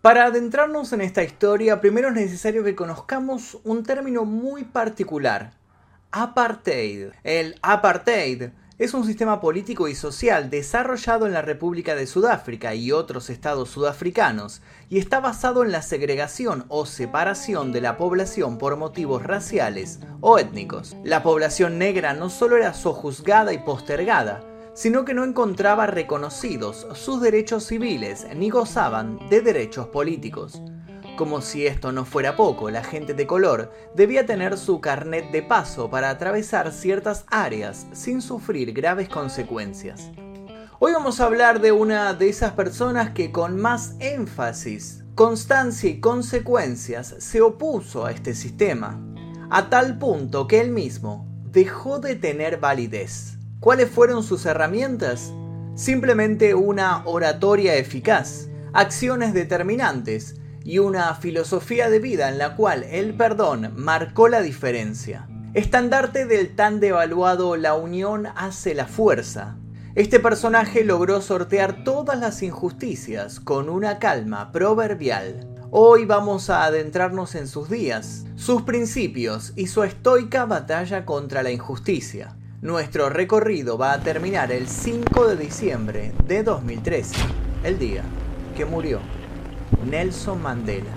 Para adentrarnos en esta historia, primero es necesario que conozcamos un término muy particular, apartheid. El apartheid es un sistema político y social desarrollado en la República de Sudáfrica y otros estados sudafricanos y está basado en la segregación o separación de la población por motivos raciales o étnicos. La población negra no solo era sojuzgada y postergada, sino que no encontraba reconocidos sus derechos civiles ni gozaban de derechos políticos. Como si esto no fuera poco, la gente de color debía tener su carnet de paso para atravesar ciertas áreas sin sufrir graves consecuencias. Hoy vamos a hablar de una de esas personas que con más énfasis, constancia y consecuencias se opuso a este sistema, a tal punto que él mismo dejó de tener validez. ¿Cuáles fueron sus herramientas? Simplemente una oratoria eficaz, acciones determinantes y una filosofía de vida en la cual el perdón marcó la diferencia. Estandarte del tan devaluado La unión hace la fuerza. Este personaje logró sortear todas las injusticias con una calma proverbial. Hoy vamos a adentrarnos en sus días, sus principios y su estoica batalla contra la injusticia. Nuestro recorrido va a terminar el 5 de diciembre de 2013, el día que murió Nelson Mandela.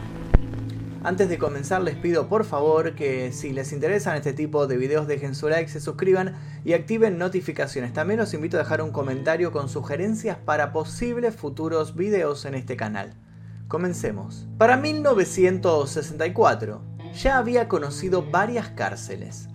Antes de comenzar les pido por favor que si les interesan este tipo de videos dejen su like, se suscriban y activen notificaciones. También los invito a dejar un comentario con sugerencias para posibles futuros videos en este canal. Comencemos. Para 1964 ya había conocido varias cárceles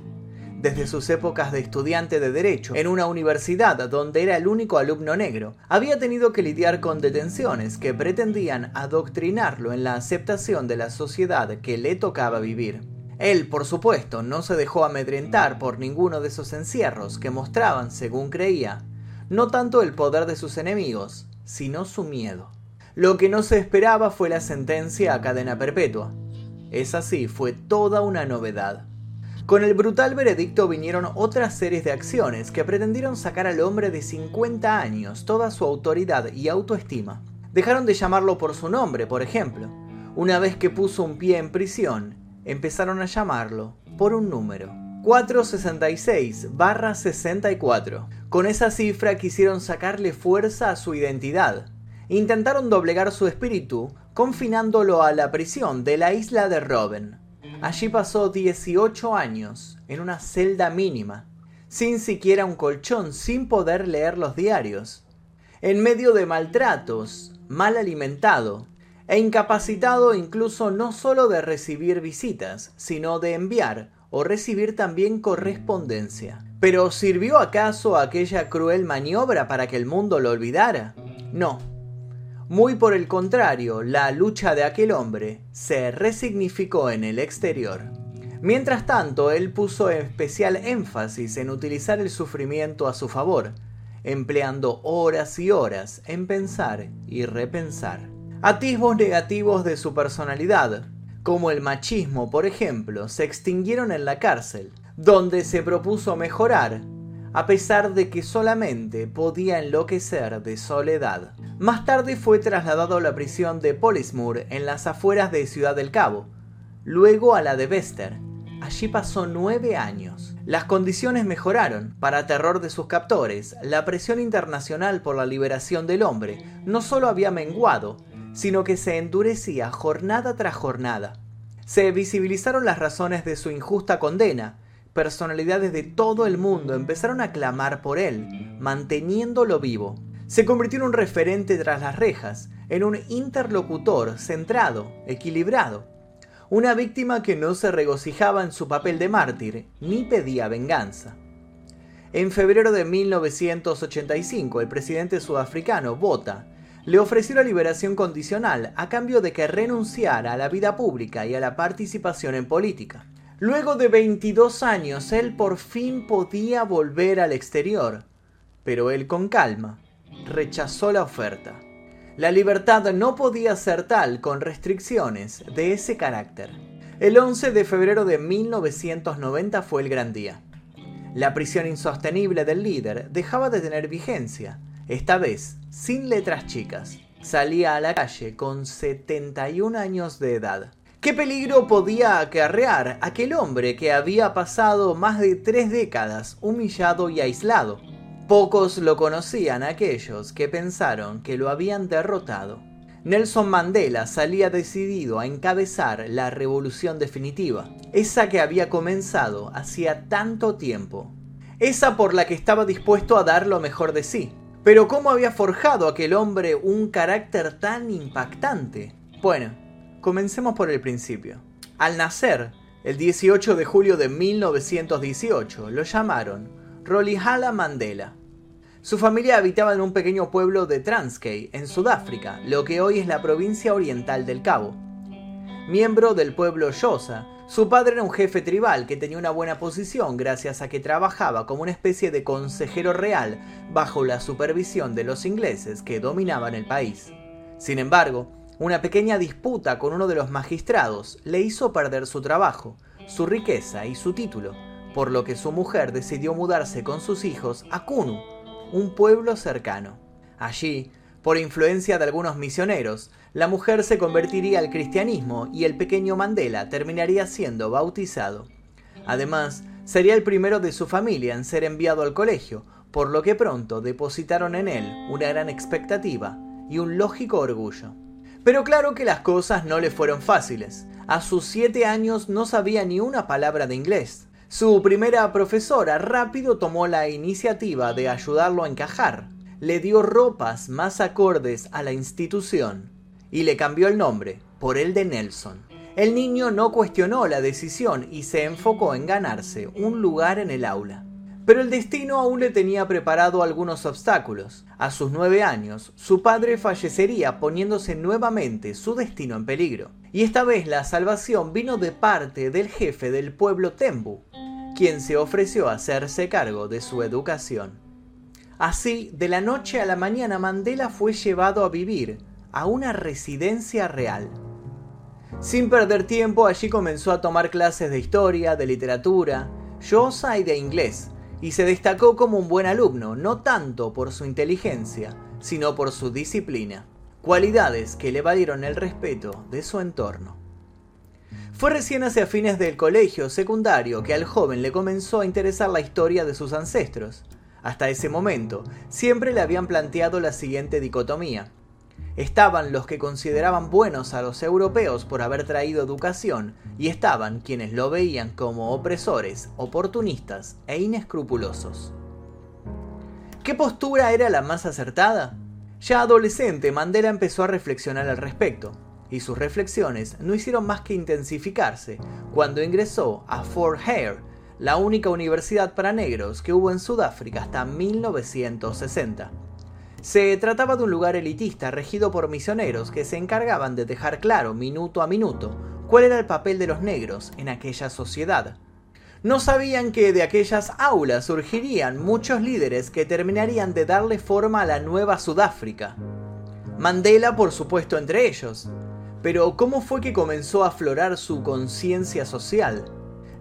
desde sus épocas de estudiante de Derecho en una universidad donde era el único alumno negro. Había tenido que lidiar con detenciones que pretendían adoctrinarlo en la aceptación de la sociedad que le tocaba vivir. Él, por supuesto, no se dejó amedrentar por ninguno de esos encierros que mostraban, según creía, no tanto el poder de sus enemigos, sino su miedo. Lo que no se esperaba fue la sentencia a cadena perpetua. Esa sí fue toda una novedad. Con el brutal veredicto vinieron otras series de acciones que pretendieron sacar al hombre de 50 años toda su autoridad y autoestima. Dejaron de llamarlo por su nombre, por ejemplo. Una vez que puso un pie en prisión, empezaron a llamarlo por un número. 466-64. Con esa cifra quisieron sacarle fuerza a su identidad. Intentaron doblegar su espíritu, confinándolo a la prisión de la isla de Robben. Allí pasó 18 años, en una celda mínima, sin siquiera un colchón, sin poder leer los diarios, en medio de maltratos, mal alimentado e incapacitado incluso no solo de recibir visitas, sino de enviar o recibir también correspondencia. ¿Pero sirvió acaso aquella cruel maniobra para que el mundo lo olvidara? No, muy por el contrario, la lucha de aquel hombre se resignificó en el exterior. Mientras tanto, él puso especial énfasis en utilizar el sufrimiento a su favor, empleando horas y horas en pensar y repensar. Atisbos negativos de su personalidad, como el machismo, por ejemplo, se extinguieron en la cárcel, donde se propuso mejorar a pesar de que solamente podía enloquecer de soledad. Más tarde fue trasladado a la prisión de Polismoor en las afueras de Ciudad del Cabo, luego a la de Bester. Allí pasó nueve años. Las condiciones mejoraron. Para terror de sus captores, la presión internacional por la liberación del hombre no solo había menguado, sino que se endurecía jornada tras jornada. Se visibilizaron las razones de su injusta condena, personalidades de todo el mundo empezaron a clamar por él, manteniéndolo vivo. Se convirtió en un referente tras las rejas, en un interlocutor centrado, equilibrado. Una víctima que no se regocijaba en su papel de mártir ni pedía venganza. En febrero de 1985, el presidente sudafricano, Botha, le ofreció la liberación condicional a cambio de que renunciara a la vida pública y a la participación en política. Luego de 22 años, él por fin podía volver al exterior, pero él con calma rechazó la oferta. La libertad no podía ser tal con restricciones de ese carácter. El 11 de febrero de 1990 fue el gran día. La prisión insostenible del líder dejaba de tener vigencia, esta vez sin letras chicas. salía a la calle con 71 años de edad. ¿Qué peligro podía acarrear aquel hombre que había pasado más de tres décadas humillado y aislado? Pocos lo conocían aquellos que pensaron que lo habían derrotado. Nelson Mandela salía decidido a encabezar la revolución definitiva, esa que había comenzado hacía tanto tiempo, esa por la que estaba dispuesto a dar lo mejor de sí. Pero ¿cómo había forjado aquel hombre un carácter tan impactante? Bueno, comencemos por el principio. Al nacer, el 18 de julio de 1918, lo llamaron Rolihala Mandela. Su familia habitaba en un pequeño pueblo de Transkei, en Sudáfrica, lo que hoy es la provincia oriental del Cabo. Miembro del pueblo Xhosa, su padre era un jefe tribal que tenía una buena posición gracias a que trabajaba como una especie de consejero real bajo la supervisión de los ingleses que dominaban el país. Sin embargo, una pequeña disputa con uno de los magistrados le hizo perder su trabajo, su riqueza y su título, por lo que su mujer decidió mudarse con sus hijos a Kunu, un pueblo cercano. Allí, por influencia de algunos misioneros, la mujer se convertiría al cristianismo y el pequeño Mandela terminaría siendo bautizado. Además, sería el primero de su familia en ser enviado al colegio, por lo que pronto depositaron en él una gran expectativa y un lógico orgullo. Pero claro que las cosas no le fueron fáciles. A sus siete años no sabía ni una palabra de inglés. Su primera profesora rápido tomó la iniciativa de ayudarlo a encajar. Le dio ropas más acordes a la institución y le cambió el nombre por el de Nelson. El niño no cuestionó la decisión y se enfocó en ganarse un lugar en el aula. Pero el destino aún le tenía preparado algunos obstáculos. A sus nueve años, su padre fallecería poniéndose nuevamente su destino en peligro. Y esta vez la salvación vino de parte del jefe del pueblo Tembu, quien se ofreció a hacerse cargo de su educación. Así, de la noche a la mañana Mandela fue llevado a vivir a una residencia real. Sin perder tiempo, allí comenzó a tomar clases de historia, de literatura, yosa y de inglés, y se destacó como un buen alumno, no tanto por su inteligencia, sino por su disciplina, cualidades que le valieron el respeto de su entorno. Fue recién hacia fines del colegio secundario que al joven le comenzó a interesar la historia de sus ancestros. Hasta ese momento, siempre le habían planteado la siguiente dicotomía. Estaban los que consideraban buenos a los europeos por haber traído educación y estaban quienes lo veían como opresores, oportunistas e inescrupulosos. ¿Qué postura era la más acertada? Ya adolescente, Mandela empezó a reflexionar al respecto y sus reflexiones no hicieron más que intensificarse cuando ingresó a Fort Hare, la única universidad para negros que hubo en Sudáfrica hasta 1960. Se trataba de un lugar elitista regido por misioneros que se encargaban de dejar claro minuto a minuto cuál era el papel de los negros en aquella sociedad. No sabían que de aquellas aulas surgirían muchos líderes que terminarían de darle forma a la nueva Sudáfrica. Mandela, por supuesto, entre ellos, pero ¿cómo fue que comenzó a aflorar su conciencia social?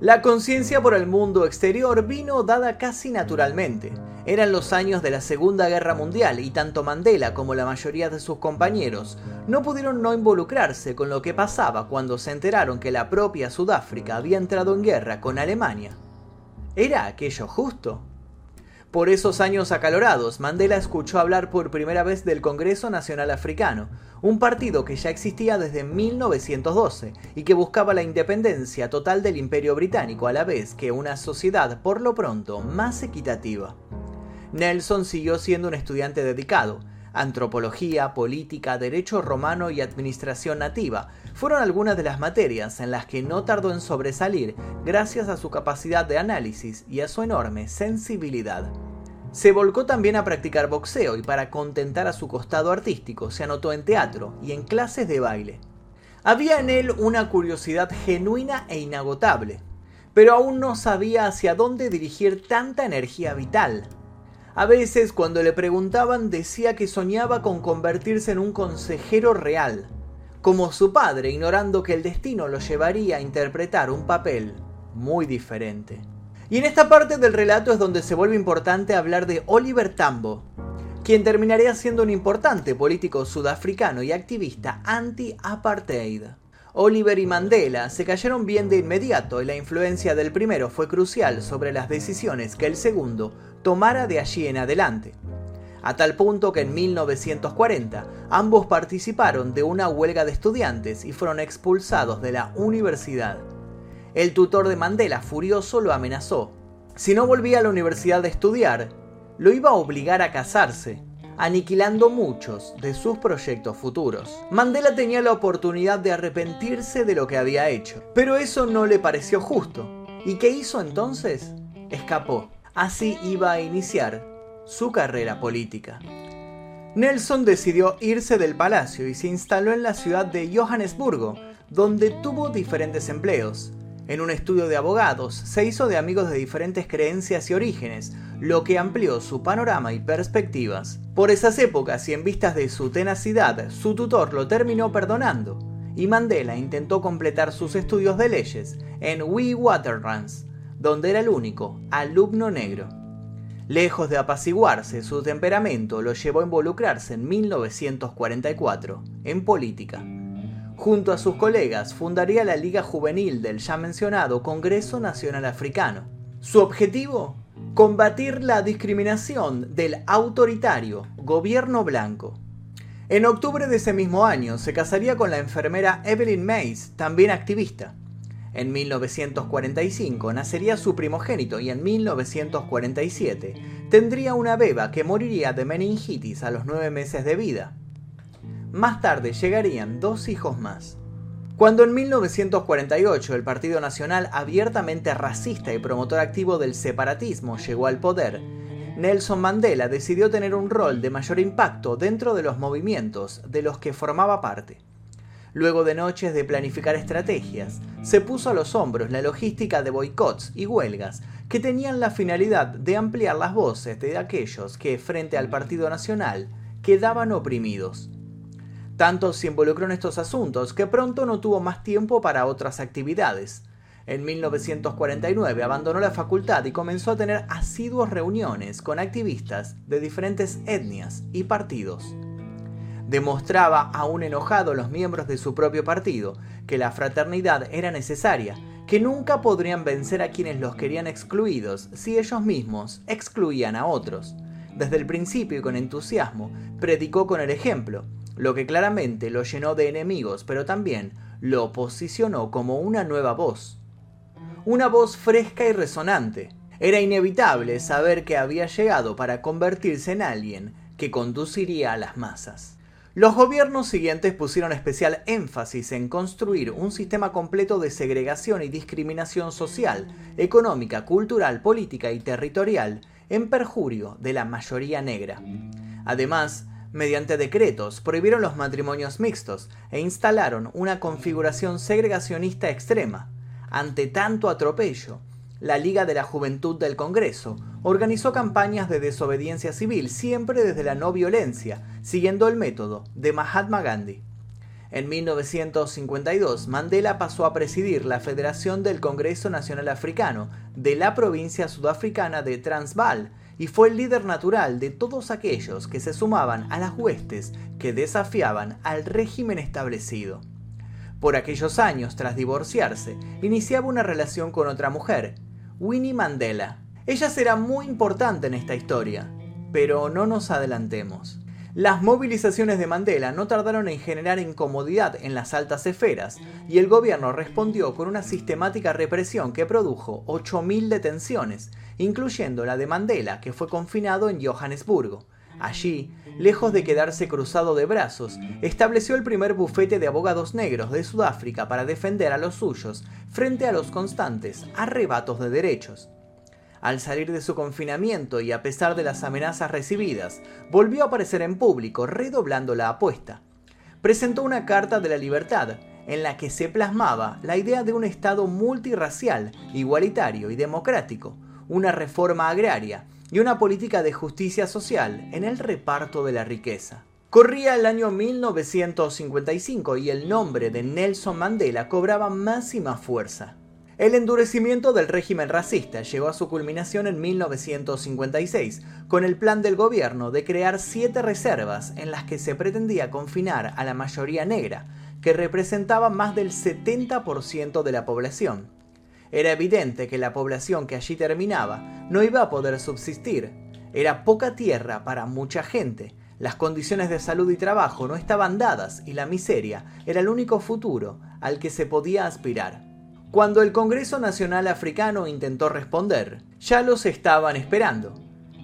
La conciencia por el mundo exterior vino dada casi naturalmente. Eran los años de la Segunda Guerra Mundial y tanto Mandela como la mayoría de sus compañeros no pudieron no involucrarse con lo que pasaba cuando se enteraron que la propia Sudáfrica había entrado en guerra con Alemania. ¿Era aquello justo? Por esos años acalorados, Mandela escuchó hablar por primera vez del Congreso Nacional Africano, un partido que ya existía desde 1912 y que buscaba la independencia total del Imperio Británico a la vez que una sociedad por lo pronto más equitativa. Nelson siguió siendo un estudiante dedicado. Antropología, política, derecho romano y administración nativa fueron algunas de las materias en las que no tardó en sobresalir gracias a su capacidad de análisis y a su enorme sensibilidad. Se volcó también a practicar boxeo y para contentar a su costado artístico se anotó en teatro y en clases de baile. Había en él una curiosidad genuina e inagotable, pero aún no sabía hacia dónde dirigir tanta energía vital. A veces cuando le preguntaban decía que soñaba con convertirse en un consejero real, como su padre, ignorando que el destino lo llevaría a interpretar un papel muy diferente. Y en esta parte del relato es donde se vuelve importante hablar de Oliver Tambo. quien terminaría siendo un importante político sudafricano y activista anti-apartheid. Oliver y Mandela se cayeron bien de inmediato y la influencia del primero fue crucial sobre las decisiones que el segundo tomara de allí en adelante. A tal punto que en 1940 ambos participaron de una huelga de estudiantes y fueron expulsados de la universidad. El tutor de Mandela, furioso, lo amenazó. Si no volvía a la universidad de estudiar, lo iba a obligar a casarse, aniquilando muchos de sus proyectos futuros. Mandela tenía la oportunidad de arrepentirse de lo que había hecho, pero eso no le pareció justo. ¿Y qué hizo entonces? Escapó. Así iba a iniciar su carrera política. Nelson decidió irse del palacio y se instaló en la ciudad de Johannesburgo, donde tuvo diferentes empleos. En un estudio de abogados, se hizo de amigos de diferentes creencias y orígenes, lo que amplió su panorama y perspectivas. Por esas épocas y en vistas de su tenacidad, su tutor lo terminó perdonando, y Mandela intentó completar sus estudios de leyes en Witwatersrand, donde era el único alumno negro. Lejos de apaciguarse, su temperamento lo llevó a involucrarse en 1944 en política. Junto a sus colegas fundaría la Liga Juvenil del ya mencionado Congreso Nacional Africano. Su objetivo, combatir la discriminación del autoritario gobierno blanco. En octubre de ese mismo año se casaría con la enfermera Evelyn Mays, también activista. En 1945 nacería su primogénito y en 1947 tendría una beba que moriría de meningitis a los nueve meses de vida. Más tarde llegarían dos hijos más. Cuando en 1948 el Partido Nacional, abiertamente racista y promotor activo del separatismo, llegó al poder, Nelson Mandela decidió tener un rol de mayor impacto dentro de los movimientos de los que formaba parte. Luego de noches de planificar estrategias, se puso a los hombros la logística de boicots y huelgas que tenían la finalidad de ampliar las voces de aquellos que, frente al Partido Nacional, quedaban oprimidos. Tanto se involucró en estos asuntos que pronto no tuvo más tiempo para otras actividades. En 1949 abandonó la facultad y comenzó a tener asiduas reuniones con activistas de diferentes etnias y partidos. Demostraba aún enojado a los miembros de su propio partido que la fraternidad era necesaria, que nunca podrían vencer a quienes los querían excluidos si ellos mismos excluían a otros. Desde el principio y con entusiasmo, predicó con el ejemplo, lo que claramente lo llenó de enemigos, pero también lo posicionó como una nueva voz. Una voz fresca y resonante. Era inevitable saber que había llegado para convertirse en alguien que conduciría a las masas. Los gobiernos siguientes pusieron especial énfasis en construir un sistema completo de segregación y discriminación social, económica, cultural, política y territorial en perjurio de la mayoría negra. Además, mediante decretos, prohibieron los matrimonios mixtos e instalaron una configuración segregacionista extrema. Ante tanto atropello, la Liga de la Juventud del Congreso organizó campañas de desobediencia civil siempre desde la no violencia, siguiendo el método de Mahatma Gandhi. En 1952, Mandela pasó a presidir la Federación del Congreso Nacional Africano de la provincia sudafricana de Transvaal y fue el líder natural de todos aquellos que se sumaban a las huestes que desafiaban al régimen establecido. Por aquellos años, tras divorciarse, iniciaba una relación con otra mujer, Winnie Mandela. Ella será muy importante en esta historia, pero no nos adelantemos. Las movilizaciones de Mandela no tardaron en generar incomodidad en las altas esferas y el gobierno respondió con una sistemática represión que produjo 8.000 detenciones, incluyendo la de Mandela, que fue confinado en Johannesburgo. Allí, lejos de quedarse cruzado de brazos, estableció el primer bufete de abogados negros de Sudáfrica para defender a los suyos frente a los constantes arrebatos de derechos. Al salir de su confinamiento y a pesar de las amenazas recibidas, volvió a aparecer en público redoblando la apuesta. Presentó una Carta de la Libertad, en la que se plasmaba la idea de un Estado multirracial, igualitario y democrático, una reforma agraria, y una política de justicia social en el reparto de la riqueza. Corría el año 1955 y el nombre de Nelson Mandela cobraba más y más fuerza. El endurecimiento del régimen racista llegó a su culminación en 1956, con el plan del gobierno de crear siete reservas en las que se pretendía confinar a la mayoría negra, que representaba más del 70% de la población. Era evidente que la población que allí terminaba no iba a poder subsistir. Era poca tierra para mucha gente, las condiciones de salud y trabajo no estaban dadas y la miseria era el único futuro al que se podía aspirar. Cuando el Congreso Nacional Africano intentó responder, ya los estaban esperando.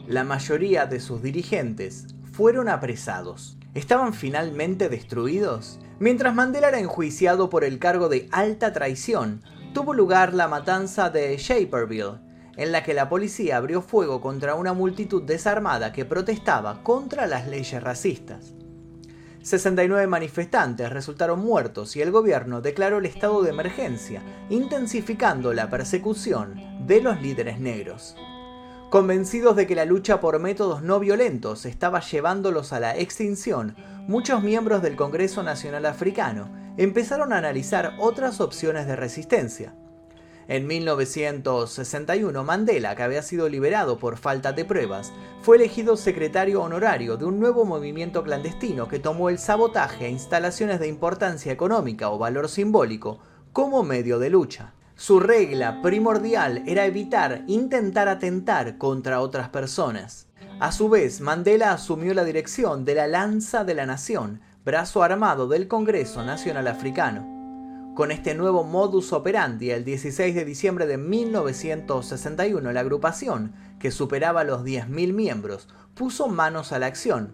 La mayoría de sus dirigentes fueron apresados. ¿Estaban finalmente destruidos? Mientras Mandela era enjuiciado por el cargo de alta traición, tuvo lugar la matanza de Shaperville, en la que la policía abrió fuego contra una multitud desarmada que protestaba contra las leyes racistas. 69 manifestantes resultaron muertos y el gobierno declaró el estado de emergencia, intensificando la persecución de los líderes negros. Convencidos de que la lucha por métodos no violentos estaba llevándolos a la extinción, muchos miembros del Congreso Nacional Africano empezaron a analizar otras opciones de resistencia. En 1961, Mandela, que había sido liberado por falta de pruebas, fue elegido secretario honorario de un nuevo movimiento clandestino que tomó el sabotaje a instalaciones de importancia económica o valor simbólico como medio de lucha. Su regla primordial era evitar intentar atentar contra otras personas. A su vez, Mandela asumió la dirección de la Lanza de la Nación, brazo armado del Congreso Nacional Africano. Con este nuevo modus operandi, el 16 de diciembre de 1961, la agrupación, que superaba los 10.000 miembros, puso manos a la acción,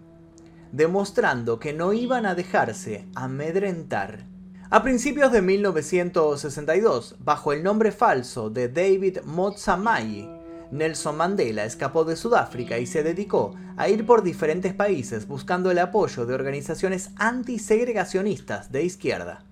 demostrando que no iban a dejarse amedrentar. A principios de 1962, bajo el nombre falso de David Motsamai, Nelson Mandela escapó de Sudáfrica y se dedicó a ir por diferentes países buscando el apoyo de organizaciones antisegregacionistas de izquierda.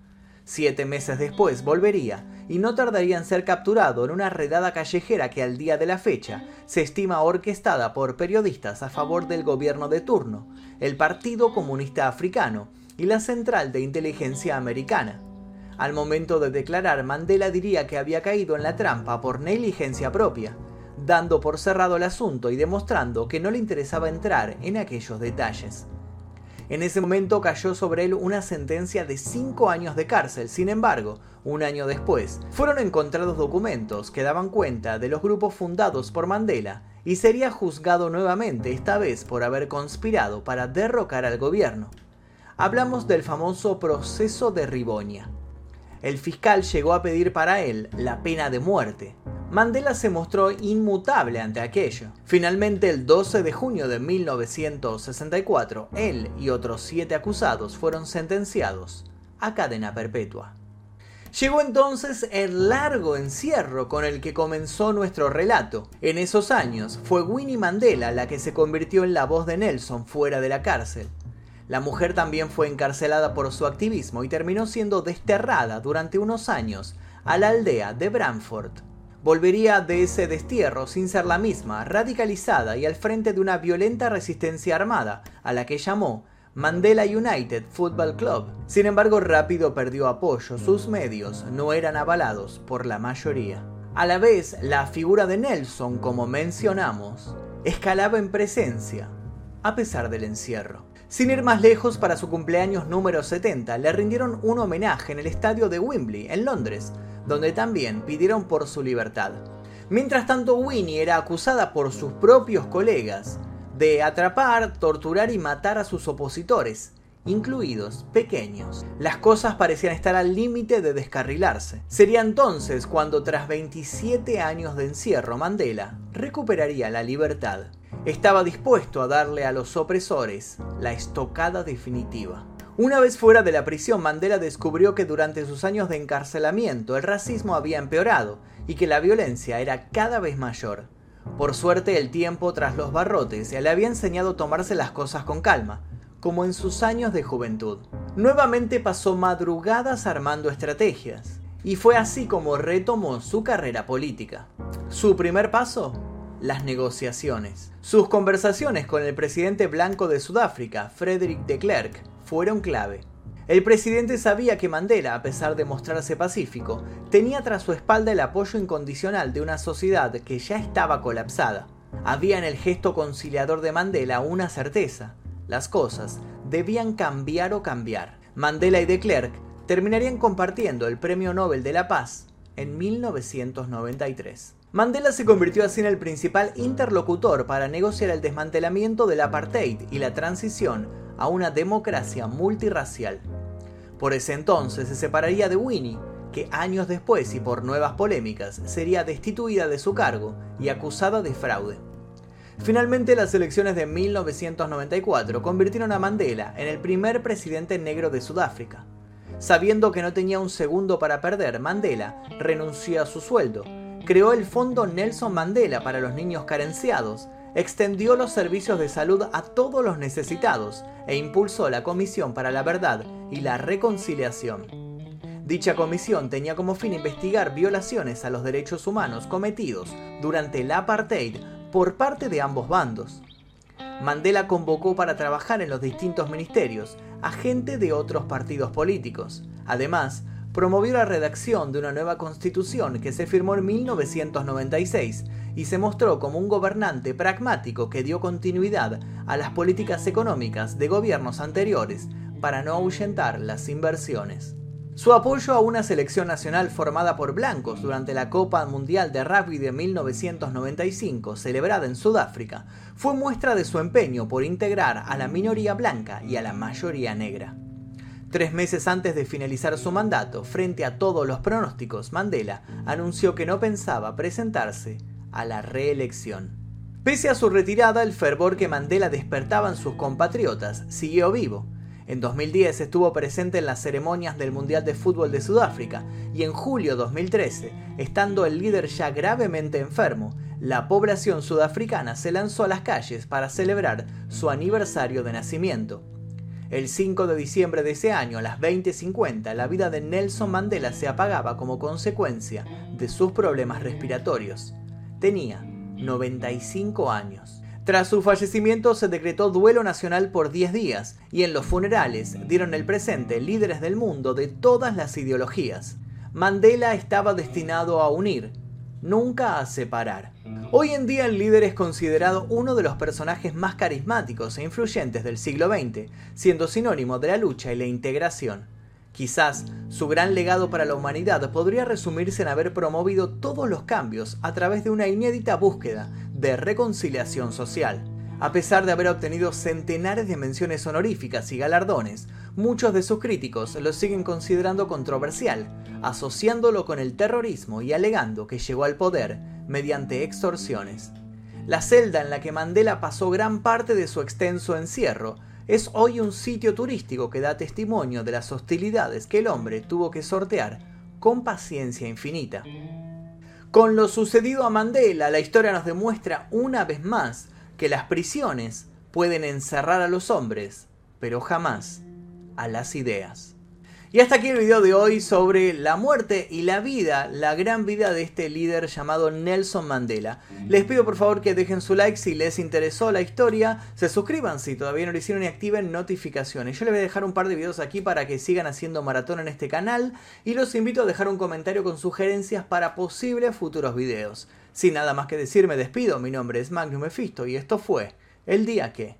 Siete meses después volvería y no tardaría en ser capturado en una redada callejera que al día de la fecha se estima orquestada por periodistas a favor del gobierno de turno, el Partido Comunista Africano y la Central de Inteligencia Americana. Al momento de declarar, Mandela diría que había caído en la trampa por negligencia propia, dando por cerrado el asunto y demostrando que no le interesaba entrar en aquellos detalles. En ese momento cayó sobre él una sentencia de 5 años de cárcel. Sin embargo, un año después, fueron encontrados documentos que daban cuenta de los grupos fundados por Mandela y sería juzgado nuevamente, esta vez por haber conspirado para derrocar al gobierno. Hablamos del famoso proceso de Ribonia. El fiscal llegó a pedir para él la pena de muerte, Mandela se mostró inmutable ante aquello. Finalmente, el 12 de junio de 1964, él y otros siete acusados fueron sentenciados a cadena perpetua. Llegó entonces el largo encierro con el que comenzó nuestro relato. En esos años fue Winnie Mandela la que se convirtió en la voz de Nelson fuera de la cárcel. La mujer también fue encarcelada por su activismo y terminó siendo desterrada durante unos años a la aldea de Bramford volvería de ese destierro sin ser la misma, radicalizada y al frente de una violenta resistencia armada, a la que llamó Mandela United Football Club. Sin embargo, rápido perdió apoyo, sus medios no eran avalados por la mayoría. A la vez, la figura de Nelson, como mencionamos, escalaba en presencia, a pesar del encierro. Sin ir más lejos, para su cumpleaños número 70, le rindieron un homenaje en el estadio de Wembley, en Londres, donde también pidieron por su libertad. Mientras tanto, Winnie era acusada por sus propios colegas de atrapar, torturar y matar a sus opositores, incluidos pequeños. Las cosas parecían estar al límite de descarrilarse. Sería entonces cuando tras 27 años de encierro Mandela recuperaría la libertad. Estaba dispuesto a darle a los opresores la estocada definitiva. Una vez fuera de la prisión, Mandela descubrió que durante sus años de encarcelamiento el racismo había empeorado y que la violencia era cada vez mayor. Por suerte, el tiempo tras los barrotes le había enseñado a tomarse las cosas con calma, como en sus años de juventud. Nuevamente pasó madrugadas armando estrategias, y fue así como retomó su carrera política. Su primer paso, las negociaciones. Sus conversaciones con el presidente blanco de Sudáfrica, Frederick de Klerk, fueron clave. El presidente sabía que Mandela, a pesar de mostrarse pacífico, tenía tras su espalda el apoyo incondicional de una sociedad que ya estaba colapsada. Había en el gesto conciliador de Mandela una certeza. Las cosas debían cambiar o cambiar. Mandela y de Klerk terminarían compartiendo el Premio Nobel de la Paz en 1993. Mandela se convirtió así en el principal interlocutor para negociar el desmantelamiento del apartheid y la transición a una democracia multirracial. Por ese entonces se separaría de Winnie, que años después y por nuevas polémicas sería destituida de su cargo y acusada de fraude. Finalmente las elecciones de 1994 convirtieron a Mandela en el primer presidente negro de Sudáfrica. Sabiendo que no tenía un segundo para perder, Mandela renunció a su sueldo, creó el Fondo Nelson Mandela para los niños carenciados, extendió los servicios de salud a todos los necesitados e impulsó la Comisión para la Verdad y la Reconciliación. Dicha comisión tenía como fin investigar violaciones a los derechos humanos cometidos durante el apartheid por parte de ambos bandos. Mandela convocó para trabajar en los distintos ministerios a gente de otros partidos políticos. Además, promovió la redacción de una nueva constitución que se firmó en 1996 y se mostró como un gobernante pragmático que dio continuidad a las políticas económicas de gobiernos anteriores para no ahuyentar las inversiones. Su apoyo a una selección nacional formada por blancos durante la Copa Mundial de Rugby de 1995, celebrada en Sudáfrica, fue muestra de su empeño por integrar a la minoría blanca y a la mayoría negra. Tres meses antes de finalizar su mandato, frente a todos los pronósticos, Mandela anunció que no pensaba presentarse a la reelección. Pese a su retirada, el fervor que Mandela despertaba en sus compatriotas siguió vivo en 2010 estuvo presente en las ceremonias del Mundial de Fútbol de Sudáfrica y en julio 2013, estando el líder ya gravemente enfermo, la población sudafricana se lanzó a las calles para celebrar su aniversario de nacimiento. El 5 de diciembre de ese año, a las 20.50, la vida de Nelson Mandela se apagaba como consecuencia de sus problemas respiratorios. Tenía 95 años. Tras su fallecimiento se decretó duelo nacional por 10 días y en los funerales dieron el presente líderes del mundo de todas las ideologías. Mandela estaba destinado a unir, nunca a separar. Hoy en día el líder es considerado uno de los personajes más carismáticos e influyentes del siglo XX, siendo sinónimo de la lucha y la integración. Quizás su gran legado para la humanidad podría resumirse en haber promovido todos los cambios a través de una inédita búsqueda de reconciliación social. A pesar de haber obtenido centenares de menciones honoríficas y galardones, muchos de sus críticos lo siguen considerando controversial, asociándolo con el terrorismo y alegando que llegó al poder mediante extorsiones. La celda en la que Mandela pasó gran parte de su extenso encierro es hoy un sitio turístico que da testimonio de las hostilidades que el hombre tuvo que sortear con paciencia infinita. Con lo sucedido a Mandela, la historia nos demuestra una vez más que las prisiones pueden encerrar a los hombres, pero jamás a las ideas. Y hasta aquí el video de hoy sobre la muerte y la vida, la gran vida de este líder llamado Nelson Mandela. Les pido por favor que dejen su like si les interesó la historia, se suscriban si todavía no lo hicieron y activen notificaciones. Yo les voy a dejar un par de videos aquí para que sigan haciendo maratón en este canal y los invito a dejar un comentario con sugerencias para posibles futuros videos. Sin nada más que decir me despido, mi nombre es Magnum Mephisto y esto fue El Día Que...